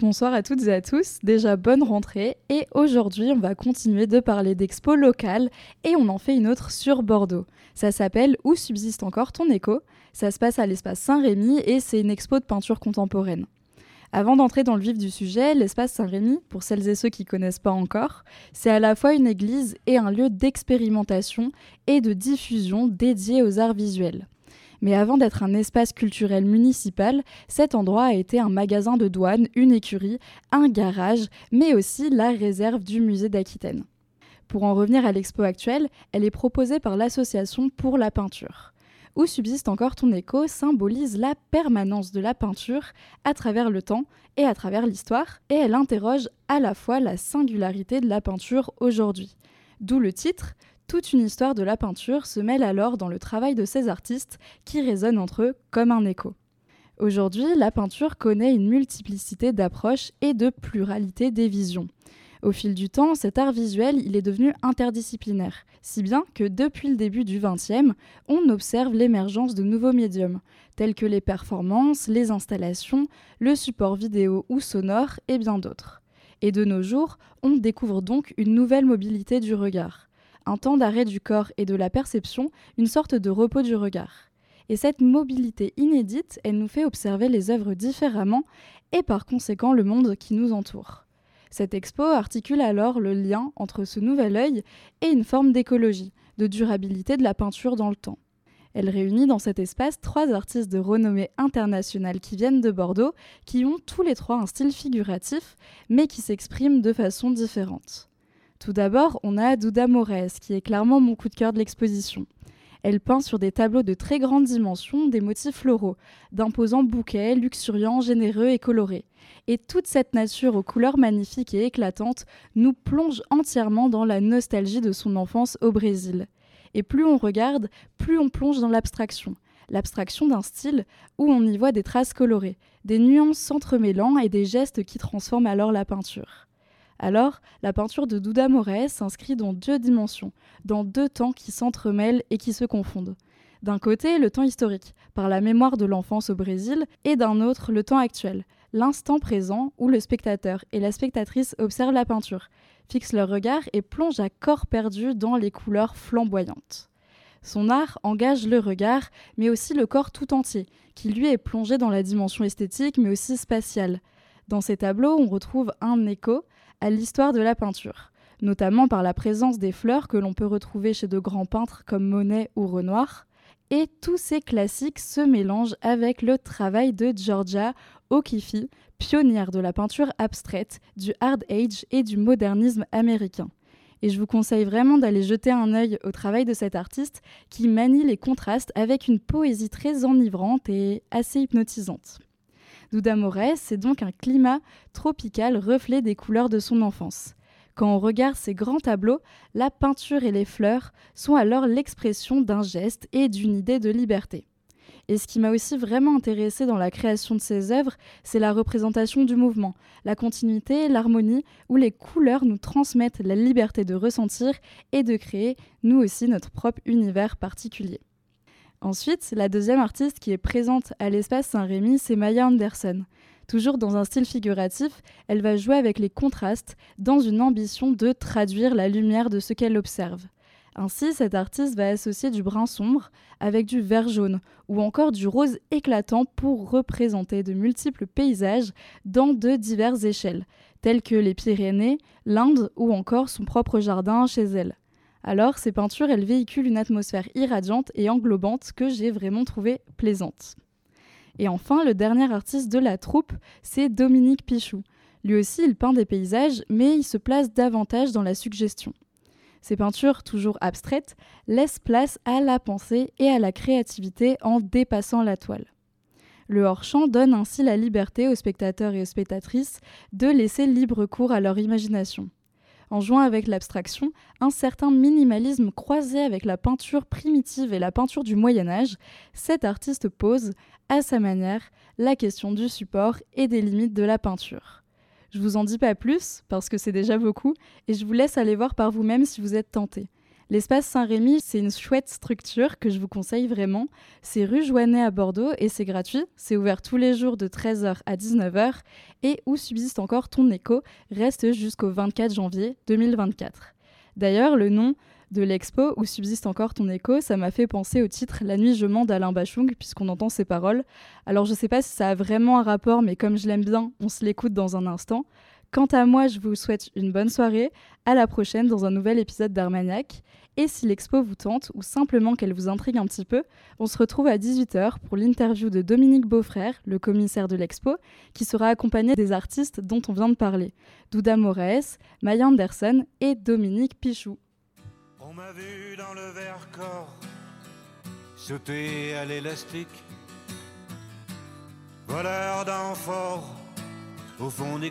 Bonsoir à toutes et à tous, déjà bonne rentrée et aujourd'hui on va continuer de parler d'expo locales et on en fait une autre sur Bordeaux. Ça s'appelle Où subsiste encore ton écho? Ça se passe à l'espace Saint-Rémy et c'est une expo de peinture contemporaine. Avant d'entrer dans le vif du sujet, l'espace Saint-Rémy, pour celles et ceux qui connaissent pas encore, c'est à la fois une église et un lieu d'expérimentation et de diffusion dédié aux arts visuels. Mais avant d'être un espace culturel municipal, cet endroit a été un magasin de douane, une écurie, un garage, mais aussi la réserve du musée d'Aquitaine. Pour en revenir à l'expo actuelle, elle est proposée par l'Association pour la peinture. Où subsiste encore ton écho symbolise la permanence de la peinture à travers le temps et à travers l'histoire, et elle interroge à la fois la singularité de la peinture aujourd'hui. D'où le titre toute une histoire de la peinture se mêle alors dans le travail de ces artistes qui résonnent entre eux comme un écho. Aujourd'hui, la peinture connaît une multiplicité d'approches et de pluralité des visions. Au fil du temps, cet art visuel, est devenu interdisciplinaire, si bien que depuis le début du XXe, on observe l'émergence de nouveaux médiums, tels que les performances, les installations, le support vidéo ou sonore et bien d'autres. Et de nos jours, on découvre donc une nouvelle mobilité du regard un temps d'arrêt du corps et de la perception, une sorte de repos du regard. Et cette mobilité inédite, elle nous fait observer les œuvres différemment et par conséquent le monde qui nous entoure. Cette expo articule alors le lien entre ce nouvel œil et une forme d'écologie, de durabilité de la peinture dans le temps. Elle réunit dans cet espace trois artistes de renommée internationale qui viennent de Bordeaux, qui ont tous les trois un style figuratif, mais qui s'expriment de façon différente. Tout d'abord, on a Douda Moraes, qui est clairement mon coup de cœur de l'exposition. Elle peint sur des tableaux de très grande dimension des motifs floraux, d'imposants bouquets, luxuriants, généreux et colorés. Et toute cette nature aux couleurs magnifiques et éclatantes nous plonge entièrement dans la nostalgie de son enfance au Brésil. Et plus on regarde, plus on plonge dans l'abstraction. L'abstraction d'un style où on y voit des traces colorées, des nuances s'entremêlant et des gestes qui transforment alors la peinture. Alors, la peinture de Douda Moraes s'inscrit dans deux dimensions, dans deux temps qui s'entremêlent et qui se confondent. D'un côté, le temps historique, par la mémoire de l'enfance au Brésil, et d'un autre, le temps actuel, l'instant présent où le spectateur et la spectatrice observent la peinture, fixent leur regard et plongent à corps perdu dans les couleurs flamboyantes. Son art engage le regard, mais aussi le corps tout entier, qui lui est plongé dans la dimension esthétique, mais aussi spatiale. Dans ces tableaux, on retrouve un écho, à l'histoire de la peinture, notamment par la présence des fleurs que l'on peut retrouver chez de grands peintres comme Monet ou Renoir. Et tous ces classiques se mélangent avec le travail de Georgia O'Keeffe, pionnière de la peinture abstraite, du hard age et du modernisme américain. Et je vous conseille vraiment d'aller jeter un œil au travail de cet artiste qui manie les contrastes avec une poésie très enivrante et assez hypnotisante. Douda c'est donc un climat tropical reflet des couleurs de son enfance. Quand on regarde ces grands tableaux, la peinture et les fleurs sont alors l'expression d'un geste et d'une idée de liberté. Et ce qui m'a aussi vraiment intéressé dans la création de ces œuvres, c'est la représentation du mouvement, la continuité, l'harmonie, où les couleurs nous transmettent la liberté de ressentir et de créer, nous aussi, notre propre univers particulier. Ensuite, la deuxième artiste qui est présente à l'espace Saint-Rémy, c'est Maya Anderson. Toujours dans un style figuratif, elle va jouer avec les contrastes dans une ambition de traduire la lumière de ce qu'elle observe. Ainsi, cette artiste va associer du brun sombre avec du vert jaune ou encore du rose éclatant pour représenter de multiples paysages dans de diverses échelles, telles que les Pyrénées, l'Inde ou encore son propre jardin chez elle. Alors, ces peintures, elles véhiculent une atmosphère irradiante et englobante que j'ai vraiment trouvée plaisante. Et enfin, le dernier artiste de la troupe, c'est Dominique Pichou. Lui aussi, il peint des paysages, mais il se place davantage dans la suggestion. Ces peintures, toujours abstraites, laissent place à la pensée et à la créativité en dépassant la toile. Le hors-champ donne ainsi la liberté aux spectateurs et aux spectatrices de laisser libre cours à leur imagination en jouant avec l'abstraction, un certain minimalisme croisé avec la peinture primitive et la peinture du Moyen Âge, cet artiste pose, à sa manière, la question du support et des limites de la peinture. Je vous en dis pas plus, parce que c'est déjà beaucoup, et je vous laisse aller voir par vous-même si vous êtes tenté. L'espace Saint-Rémy, c'est une chouette structure que je vous conseille vraiment. C'est rue Joannet à Bordeaux et c'est gratuit. C'est ouvert tous les jours de 13h à 19h et où subsiste encore ton écho reste jusqu'au 24 janvier 2024. D'ailleurs, le nom de l'expo où subsiste encore ton écho, ça m'a fait penser au titre La nuit je mens d'Alain Bachung, puisqu'on entend ses paroles. Alors je sais pas si ça a vraiment un rapport, mais comme je l'aime bien, on se l'écoute dans un instant. Quant à moi, je vous souhaite une bonne soirée. À la prochaine dans un nouvel épisode d'Armagnac. Et si l'expo vous tente ou simplement qu'elle vous intrigue un petit peu, on se retrouve à 18h pour l'interview de Dominique Beaufrère, le commissaire de l'expo, qui sera accompagné des artistes dont on vient de parler, Douda Moraes, Maya Anderson et Dominique Pichou. On m'a vu dans le verre corps sauter à l'élastique, voleur au fond des.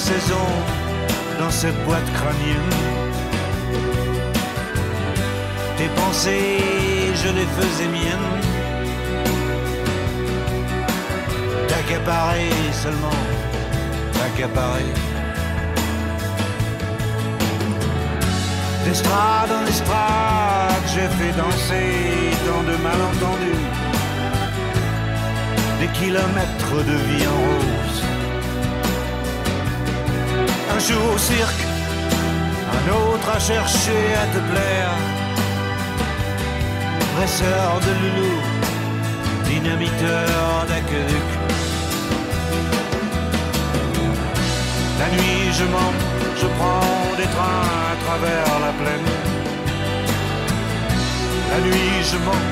saison dans cette boîte crânienne. Tes pensées, je les faisais miennes. T'accaparer seulement, t'accaparer. D'estrade en estrade, j'ai fait danser dans de malentendus. Des kilomètres de vie en rose un jour au cirque, un autre à chercher à te plaire. Presseur de loulou, dynamiteur d'aqueduc. La nuit je mens, je prends des trains à travers la plaine. La nuit je mens,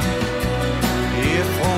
et effrontément.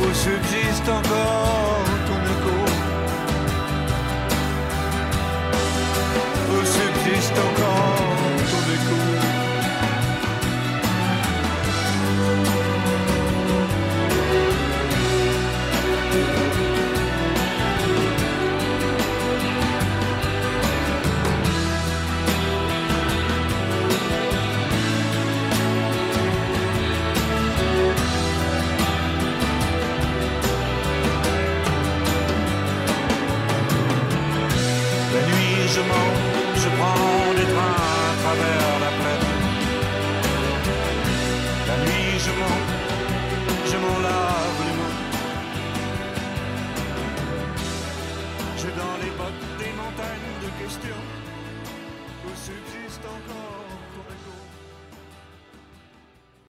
où subsiste encore